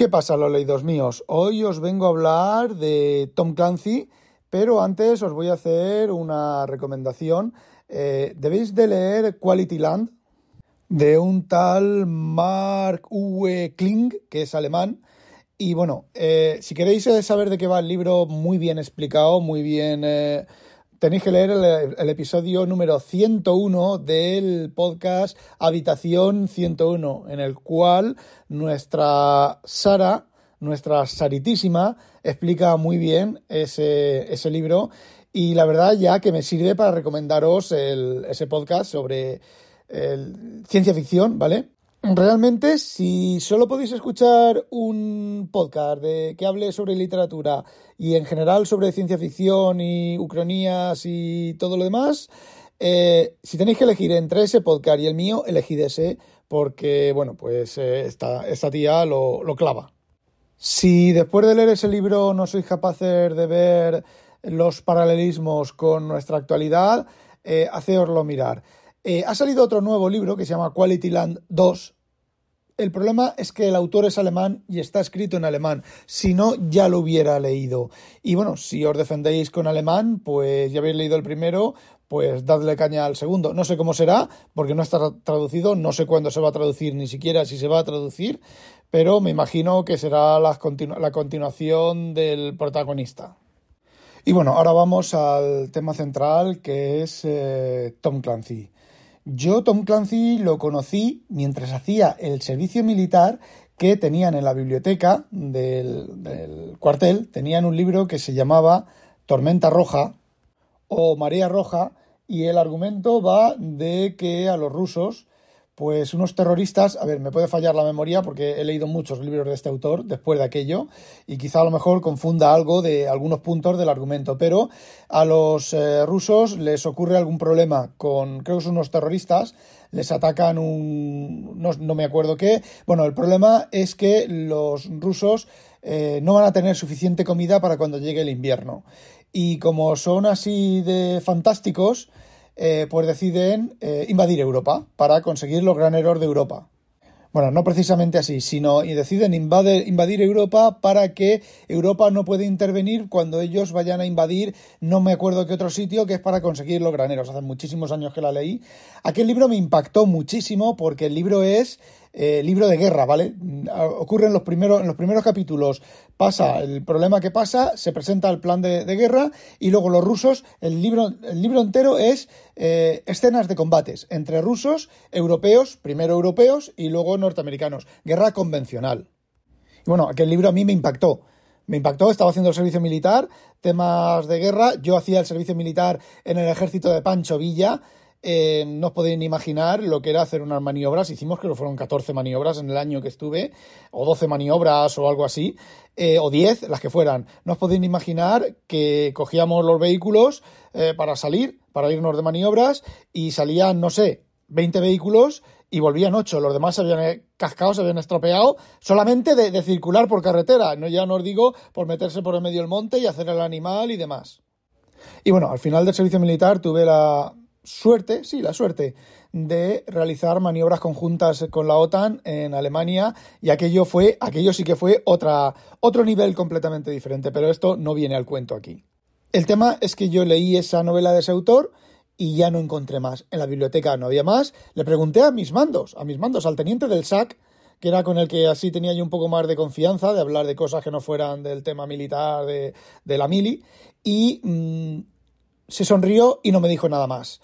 ¿Qué pasa, los leídos míos? Hoy os vengo a hablar de Tom Clancy, pero antes os voy a hacer una recomendación. Eh, debéis de leer Quality Land de un tal Mark Uwe Kling, que es alemán. Y bueno, eh, si queréis saber de qué va el libro, muy bien explicado, muy bien eh, tenéis que leer el, episodio número 101 del podcast Habitación 101, en el cual nuestra Sara, nuestra Saritísima, explica muy bien ese, ese libro. Y la verdad ya que me sirve para recomendaros ese podcast sobre ciencia ficción, ¿vale? Realmente, si solo podéis escuchar un podcast de, que hable sobre literatura y en general sobre ciencia ficción y ucronías y todo lo demás, eh, si tenéis que elegir entre ese podcast y el mío, elegid ese porque, bueno, pues eh, esta, tía lo, clava. Si después de leer ese libro no sois capaces de ver los paralelismos con nuestra actualidad, eh, mirar. Eh, ha salido otro nuevo libro que se llama Quality Land 2. El problema es que el autor es alemán y está escrito en alemán. Si no, ya lo hubiera leído. Y bueno, si os defendéis con alemán, pues ya habéis leído el primero, pues dadle caña al segundo. No sé cómo será, porque no está traducido, no sé cuándo se va a traducir, ni siquiera si se va a traducir, pero me imagino que será la, continuación del protagonista. Y bueno, ahora vamos al tema central, que es eh, Tom Clancy. Yo Tom Clancy lo conocí mientras hacía el servicio militar que tenían en la biblioteca del, cuartel, tenían un libro que se llamaba Tormenta Roja o Marea Roja y el argumento va de que a los rusos pues unos terroristas, a ver, me puede fallar la memoria porque he leído muchos libros de este autor después de aquello y quizá a lo mejor confunda algo de algunos puntos del argumento, pero a los eh, rusos les ocurre algún problema con, creo que son unos terroristas, les atacan un, no, me acuerdo qué, bueno, el problema es que los rusos eh, no van a tener suficiente comida para cuando llegue el invierno. Y como son así de fantásticos, eh, pues deciden eh, invadir Europa para conseguir los graneros de Europa. Bueno, no precisamente así, sino y deciden invadir Europa para que Europa no pueda intervenir cuando ellos vayan a invadir, no me acuerdo qué otro sitio, que es para conseguir los graneros. Hace muchísimos años que la leí. Aquel libro me impactó muchísimo porque el libro es eh, libro de guerra, ¿vale? Ocurre en los primeros, en los primeros capítulos, pasa el problema que pasa, se presenta el plan de, guerra y luego los rusos, el libro, el libro entero es eh, escenas de combates entre rusos, europeos, primero europeos y luego norteamericanos, guerra convencional. Y bueno, aquel libro a mí me impactó. Me impactó, estaba haciendo el servicio militar, temas de guerra, yo hacía el servicio militar en el ejército de Pancho Villa, eh, no os podéis ni imaginar lo que era hacer unas maniobras. Hicimos, creo que fueron 14 maniobras en el año que estuve, o 12 maniobras o algo así, eh, o 10, las que fueran. No os podéis ni imaginar que cogíamos los vehículos eh, para salir, para irnos de maniobras, y salían, no sé, 20 vehículos y volvían 8. Los demás se habían cascado, se habían estropeado, solamente de, de circular por carretera. No, ya no os digo por meterse por el medio del monte y hacer el animal y demás. Y bueno, al final del servicio militar tuve la, suerte, sí, la suerte de realizar maniobras conjuntas con la OTAN en Alemania y aquello fue, aquello sí que fue otra, otro nivel completamente diferente, pero esto no viene al cuento aquí. El tema es que yo leí esa novela de ese autor y ya no encontré más. En la biblioteca no había más. Le pregunté a mis mandos, a mis mandos, al teniente del SAC, que era con el que así tenía yo un poco más de confianza, de hablar de cosas que no fueran del tema militar, de, la mili, y mm, se sonrió y no me dijo nada más.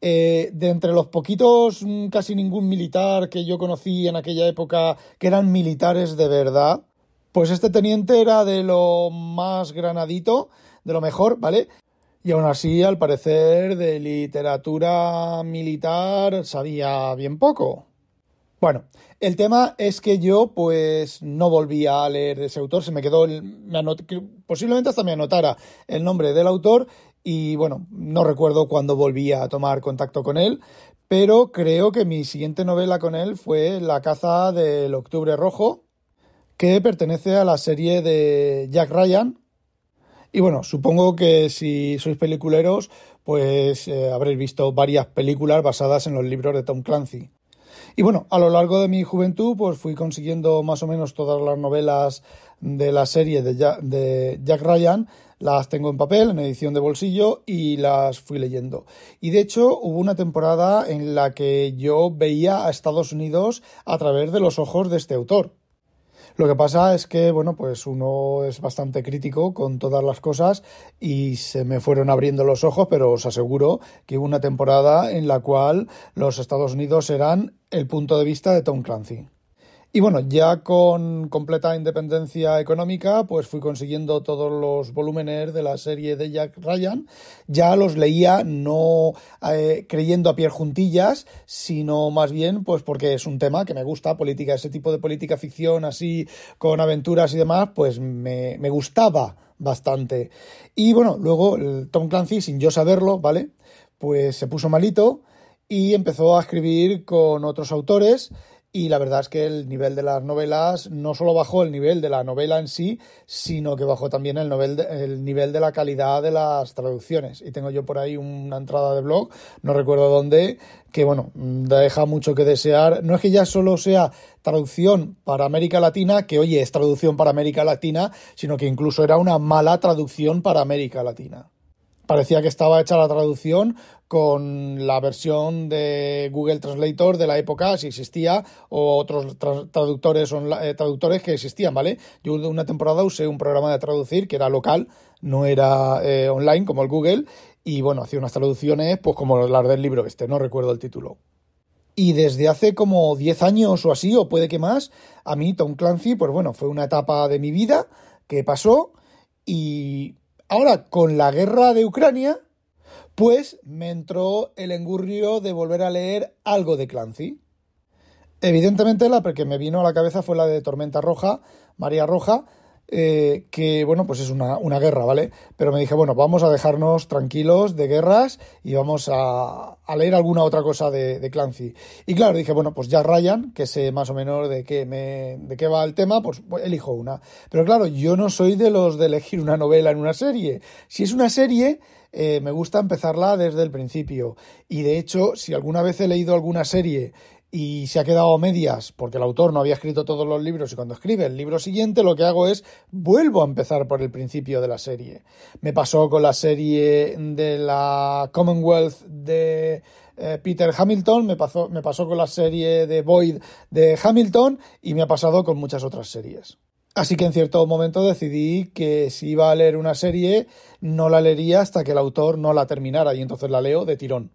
Eh, de entre los poquitos, mm, casi ningún militar que yo conocí en aquella época que eran militares de verdad, pues este teniente era de lo más granadito, de lo mejor, ¿vale? Y aún así, al parecer, de literatura militar sabía bien poco. Bueno, el tema es que yo pues no volví a leer de ese autor, se me quedó, el, me posiblemente hasta me anotara el nombre del autor y bueno, no recuerdo cuándo volví a tomar contacto con él, pero creo que mi siguiente novela con él fue La caza del Octubre Rojo, que pertenece a la serie de Jack Ryan. Y bueno, supongo que si sois peliculeros, pues eh, habréis visto varias películas basadas en los libros de Tom Clancy. Y bueno, a lo largo de mi juventud, pues fui consiguiendo más o menos todas las novelas de la serie de Jack, de Jack Ryan, las tengo en papel, en edición de bolsillo, y las fui leyendo. Y de hecho, hubo una temporada en la que yo veía a Estados Unidos a través de los ojos de este autor. Lo que pasa es que, bueno, pues uno es bastante crítico con todas las cosas y se me fueron abriendo los ojos, pero os aseguro que hubo una temporada en la cual los Estados Unidos eran el punto de vista de Tom Clancy. Y bueno, ya con completa independencia económica, pues fui consiguiendo todos los volúmenes de la serie de Jack Ryan. Ya los leía no eh, creyendo a pie juntillas, sino más bien pues porque es un tema que me gusta, política, ese tipo de política ficción así con aventuras y demás, pues me, me gustaba bastante. Y bueno, luego Tom Clancy, sin yo saberlo, ¿vale? Pues se puso malito y empezó a escribir con otros autores y la verdad es que el nivel de las novelas no solo bajó el nivel de la novela en sí, sino que bajó también el nivel de, el nivel de la calidad de las traducciones. Y tengo yo por ahí una entrada de blog, no recuerdo dónde, que bueno, deja mucho que desear. No es que ya solo sea traducción para América Latina, que oye, es traducción para América Latina, sino que incluso era una mala traducción para América Latina parecía que estaba hecha la traducción con la versión de Google Translator de la época, si existía, o otros traductores, eh, traductores que existían, ¿vale? Yo una temporada usé un programa de traducir que era local, no era eh, online como el Google, y bueno, hacía unas traducciones pues como las del libro este, no recuerdo el título. Y desde hace como 10 años o así, o puede que más, a mí Tom Clancy, pues bueno, fue una etapa de mi vida que pasó y ahora con la guerra de Ucrania, pues me entró el engurrio de volver a leer algo de Clancy. Evidentemente la que me vino a la cabeza fue la de Tormenta Roja, María Roja, eh, que bueno, pues es una, guerra, ¿vale? Pero me dije, bueno, vamos a dejarnos tranquilos de guerras y vamos a, leer alguna otra cosa de, Clancy. Y claro, dije, bueno, pues ya Ryan, que sé más o menos de qué, me, de qué va el tema, pues, pues elijo una. Pero claro, yo no soy de los de elegir una novela en una serie. Si es una serie, eh, me gusta empezarla desde el principio. Y de hecho, si alguna vez he leído alguna serie y se ha quedado medias porque el autor no había escrito todos los libros y cuando escribe el libro siguiente lo que hago es vuelvo a empezar por el principio de la serie. Me pasó con la serie de la Commonwealth de eh, Peter Hamilton, me pasó, me pasó con la serie de Boyd de Hamilton y me ha pasado con muchas otras series. Así que en cierto momento decidí que si iba a leer una serie, no la leería hasta que el autor no la terminara y entonces la leo de tirón.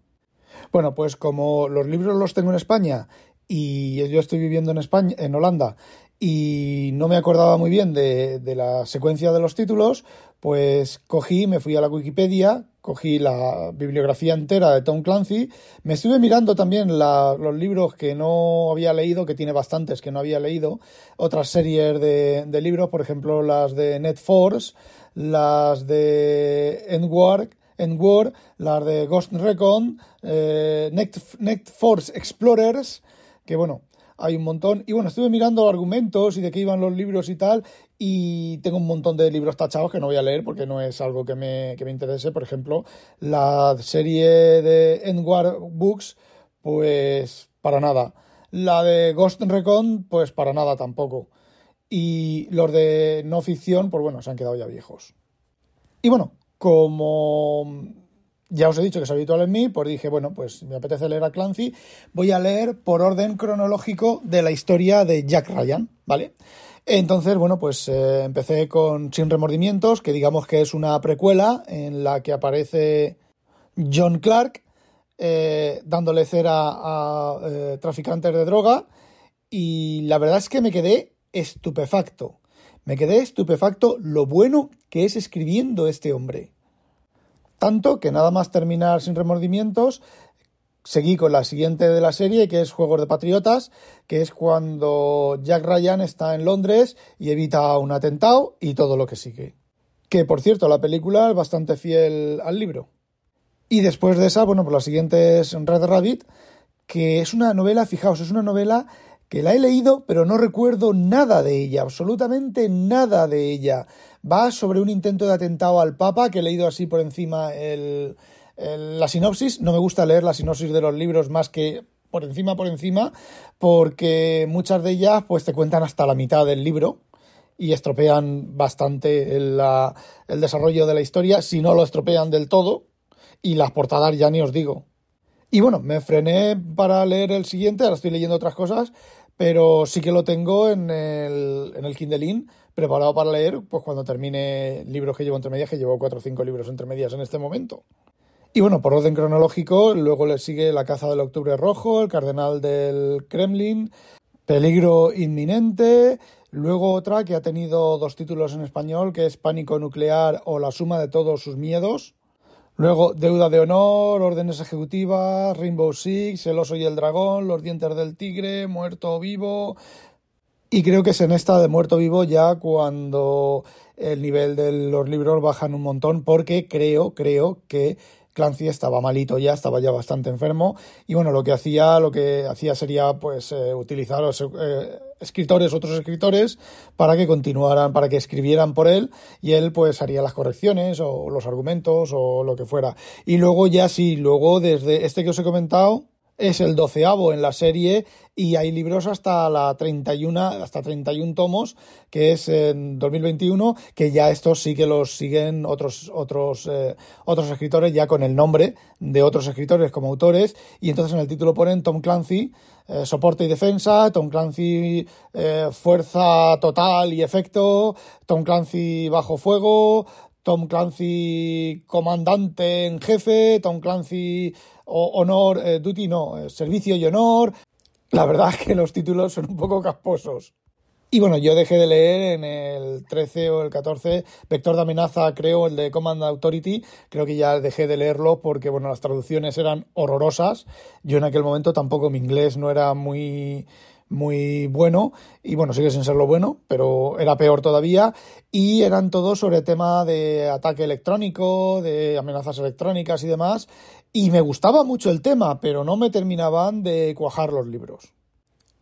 Bueno, pues como los libros los tengo en España y yo estoy viviendo en España, en Holanda, y no me acordaba muy bien de, la secuencia de los títulos, pues cogí, me fui a la Wikipedia, cogí la bibliografía entera de Tom Clancy, me estuve mirando también los libros que no había leído, que tiene bastantes que no había leído, otras series de, libros, por ejemplo las de Net Force, las de Endward, Endward las de Ghost Recon, eh, Net Force Explorers, que bueno, hay un montón. Y bueno, estuve mirando argumentos y de qué iban los libros y tal, y tengo un montón de libros tachados que no voy a leer porque no es algo que me, que me interese. Por ejemplo, la serie de Endward Books, pues para nada. La de Ghost Recon, pues para nada tampoco. Y los de no ficción, pues bueno, se han quedado ya viejos. Y bueno, como ya os he dicho que es habitual en mí, pues dije, bueno, pues me apetece leer a Clancy, voy a leer por orden cronológico de la historia de Jack Ryan, ¿vale? Entonces, bueno, pues eh, empecé con Sin Remordimientos, que digamos que es una precuela en la que aparece John Clark eh, dándole cera a eh, traficantes de droga y la verdad es que me quedé estupefacto. Me quedé estupefacto lo bueno que es escribiendo este hombre. Tanto que nada más terminar sin remordimientos, seguí con la siguiente de la serie, que es Juegos de Patriotas, que es cuando Jack Ryan está en Londres y evita un atentado y todo lo que sigue. Que por cierto, la película es bastante fiel al libro. Y después de esa, bueno, pues la siguiente es Red Rabbit, que es una novela, fijaos, es una novela que la he leído, pero no recuerdo nada de ella, absolutamente nada de ella. Va sobre un intento de atentado al Papa, que he leído así por encima la sinopsis. No me gusta leer la sinopsis de los libros más que por encima, por encima, porque muchas de ellas pues te cuentan hasta la mitad del libro y estropean bastante el, desarrollo de la historia, si no lo estropean del todo, y las portadas ya ni os digo. Y bueno, me frené para leer el siguiente, ahora estoy leyendo otras cosas, pero sí que lo tengo en el, en el preparado para leer pues cuando termine libros que llevo entre medias, que llevo cuatro o cinco libros entre medias en este momento. Y bueno, por orden cronológico, luego le sigue La caza del octubre rojo, El cardenal del Kremlin, Peligro inminente, luego otra que ha tenido dos títulos en español, que es Pánico nuclear o La suma de todos sus miedos. Luego, Deuda de Honor, Órdenes Ejecutivas, Rainbow Six, El Oso y el Dragón, Los Dientes del Tigre, Muerto Vivo. Y creo que es en esta de Muerto Vivo ya cuando el nivel de los libros bajan un montón, porque creo, creo que Clancy estaba malito ya, estaba ya bastante enfermo y bueno, lo que hacía, lo que hacía sería pues eh, utilizar los eh, escritores, otros escritores, para que continuaran, para que escribieran por él y él pues haría las correcciones o los argumentos o lo que fuera. Y luego ya sí, luego desde este que os he comentado, es el doceavo en la serie y hay libros hasta la 31, hasta 31 tomos, que es en 2021, que ya estos sí que los siguen otros, otros, eh, otros escritores ya con el nombre de otros escritores como autores. Y entonces en el título ponen Tom Clancy, eh, soporte y defensa, Tom Clancy eh, fuerza total y efecto, Tom Clancy bajo fuego, Tom Clancy comandante en jefe, Tom Clancy honor, eh, duty no, eh, servicio y honor. La verdad es que los títulos son un poco casposos. Y bueno, yo dejé de leer en el 13 o el 14 Vector de amenaza, creo, el de Command Authority. Creo que ya dejé de leerlo porque, bueno, las traducciones eran horrorosas. Yo en aquel momento tampoco mi inglés no era muy muy bueno. Y bueno, sigue sin serlo bueno, pero era peor todavía. Y eran todos sobre tema de ataque electrónico, de amenazas electrónicas y demás. Y me gustaba mucho el tema, pero no me terminaban de cuajar los libros.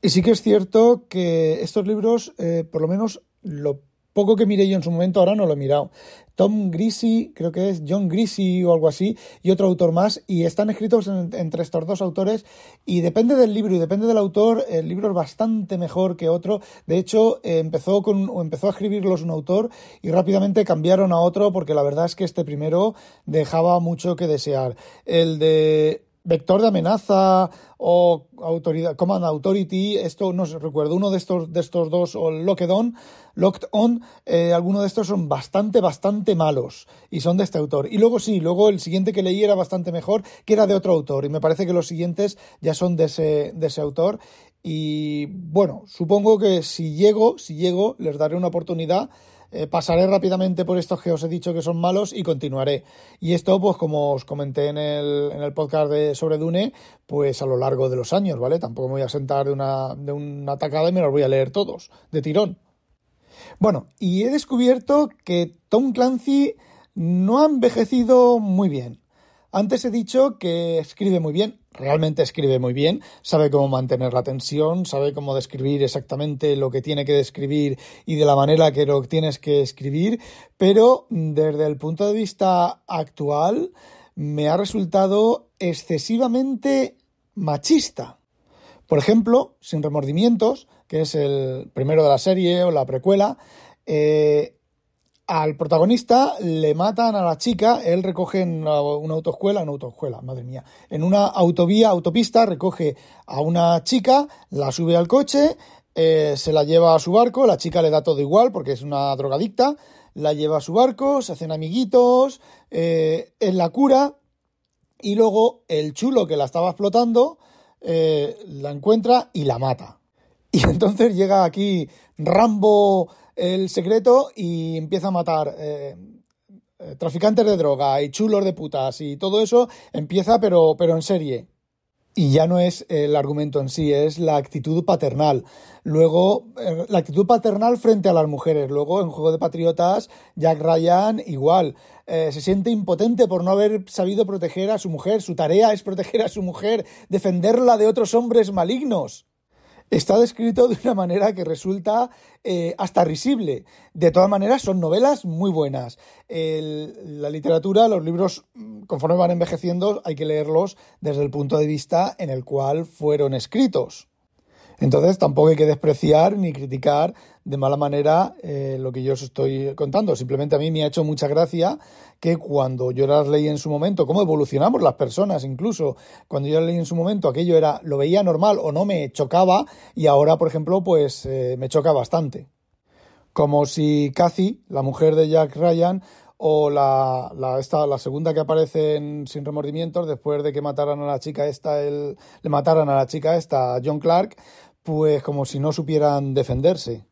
Y sí que es cierto que estos libros, eh, por lo menos lo poco que miré yo en su momento, ahora no lo he mirado. Tom Greasy, creo que es John Greasy o algo así, y otro autor más, y están escritos entre estos dos autores, y depende del libro y depende del autor, el libro es bastante mejor que otro. De hecho, empezó, con, empezó a escribirlos un autor y rápidamente cambiaron a otro, porque la verdad es que este primero dejaba mucho que desear. El de vector de amenaza o autoridad, Command Authority, esto no recuerdo, uno de estos, de estos dos, o Locked On, Locked On, eh, algunos de estos son bastante, bastante malos y son de este autor. Y luego sí, luego el siguiente que leí era bastante mejor, que era de otro autor, y me parece que los siguientes ya son de ese, de ese autor. Y bueno, supongo que si llego, si llego, les daré una oportunidad eh, pasaré rápidamente por estos que os he dicho que son malos y continuaré. Y esto, pues como os comenté en el, en el podcast de, sobre Dune, pues a lo largo de los años, ¿vale? Tampoco me voy a sentar de una, de una tacada y me los voy a leer todos, de tirón. Bueno, y he descubierto que Tom Clancy no ha envejecido muy bien. Antes he dicho que escribe muy bien, realmente escribe muy bien, sabe cómo mantener la tensión, sabe cómo describir exactamente lo que tiene que describir y de la manera que lo tienes que escribir, pero desde el punto de vista actual me ha resultado excesivamente machista. Por ejemplo, Sin remordimientos, que es el primero de la serie o la precuela, eh, al protagonista le matan a la chica, él recoge en una autoescuela, una autoescuela, madre mía, en una autovía, autopista, recoge a una chica, la sube al coche, eh, se la lleva a su barco, la chica le da todo igual porque es una drogadicta, la lleva a su barco, se hacen amiguitos, eh, es la cura y luego el chulo que la estaba explotando eh, la encuentra y la mata. Y entonces llega aquí Rambo el secreto y empieza a matar eh, eh, traficantes de droga y chulos de putas y todo eso empieza pero, pero en serie. Y ya no es el argumento en sí, es la actitud paternal. Luego, eh, la actitud paternal frente a las mujeres. Luego, en Juego de Patriotas, Jack Ryan igual. se siente impotente por no haber sabido proteger a su mujer. Su tarea es proteger a su mujer, defenderla de otros hombres malignos. Está descrito de una manera que resulta eh, hasta risible. De todas maneras, son novelas muy buenas. la literatura, los libros, conforme van envejeciendo, hay que leerlos desde el punto de vista en el cual fueron escritos. Entonces tampoco hay que despreciar ni criticar de mala manera eh, lo que yo os estoy contando. Simplemente a mí me ha hecho mucha gracia que cuando yo las leí en su momento, cómo evolucionamos las personas incluso, cuando yo las leí en su momento aquello era, lo veía normal o no me chocaba y ahora, por ejemplo, pues eh, me choca bastante. Como si Cathy, la mujer de Jack Ryan, o la, la, esta, la segunda que aparece en Sin Remordimientos, después de que mataran a la chica esta, le mataran a la chica esta, John Clark, pues como si no supieran defenderse.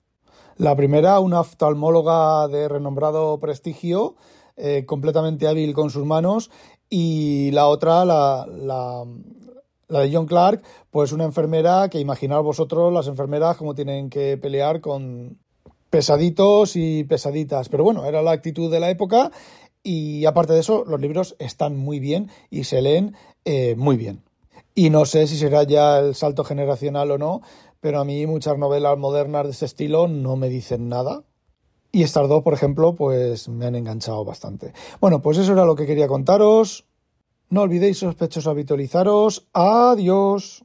La primera, una oftalmóloga de renombrado prestigio, eh, completamente hábil con sus manos, y la otra, la, la, la, de John Clark, pues una enfermera que imaginad vosotros las enfermeras como tienen que pelear con pesaditos y pesaditas. Pero bueno, era la actitud de la época y aparte de eso, los libros están muy bien y se leen eh, muy bien. Y no sé si será ya el salto generacional o no, pero a mí muchas novelas modernas de ese estilo no me dicen nada. Y estas dos, por ejemplo, pues me han enganchado bastante. Bueno, pues eso era lo que quería contaros. No olvidéis, sospechosos, habitualizaros. Adiós.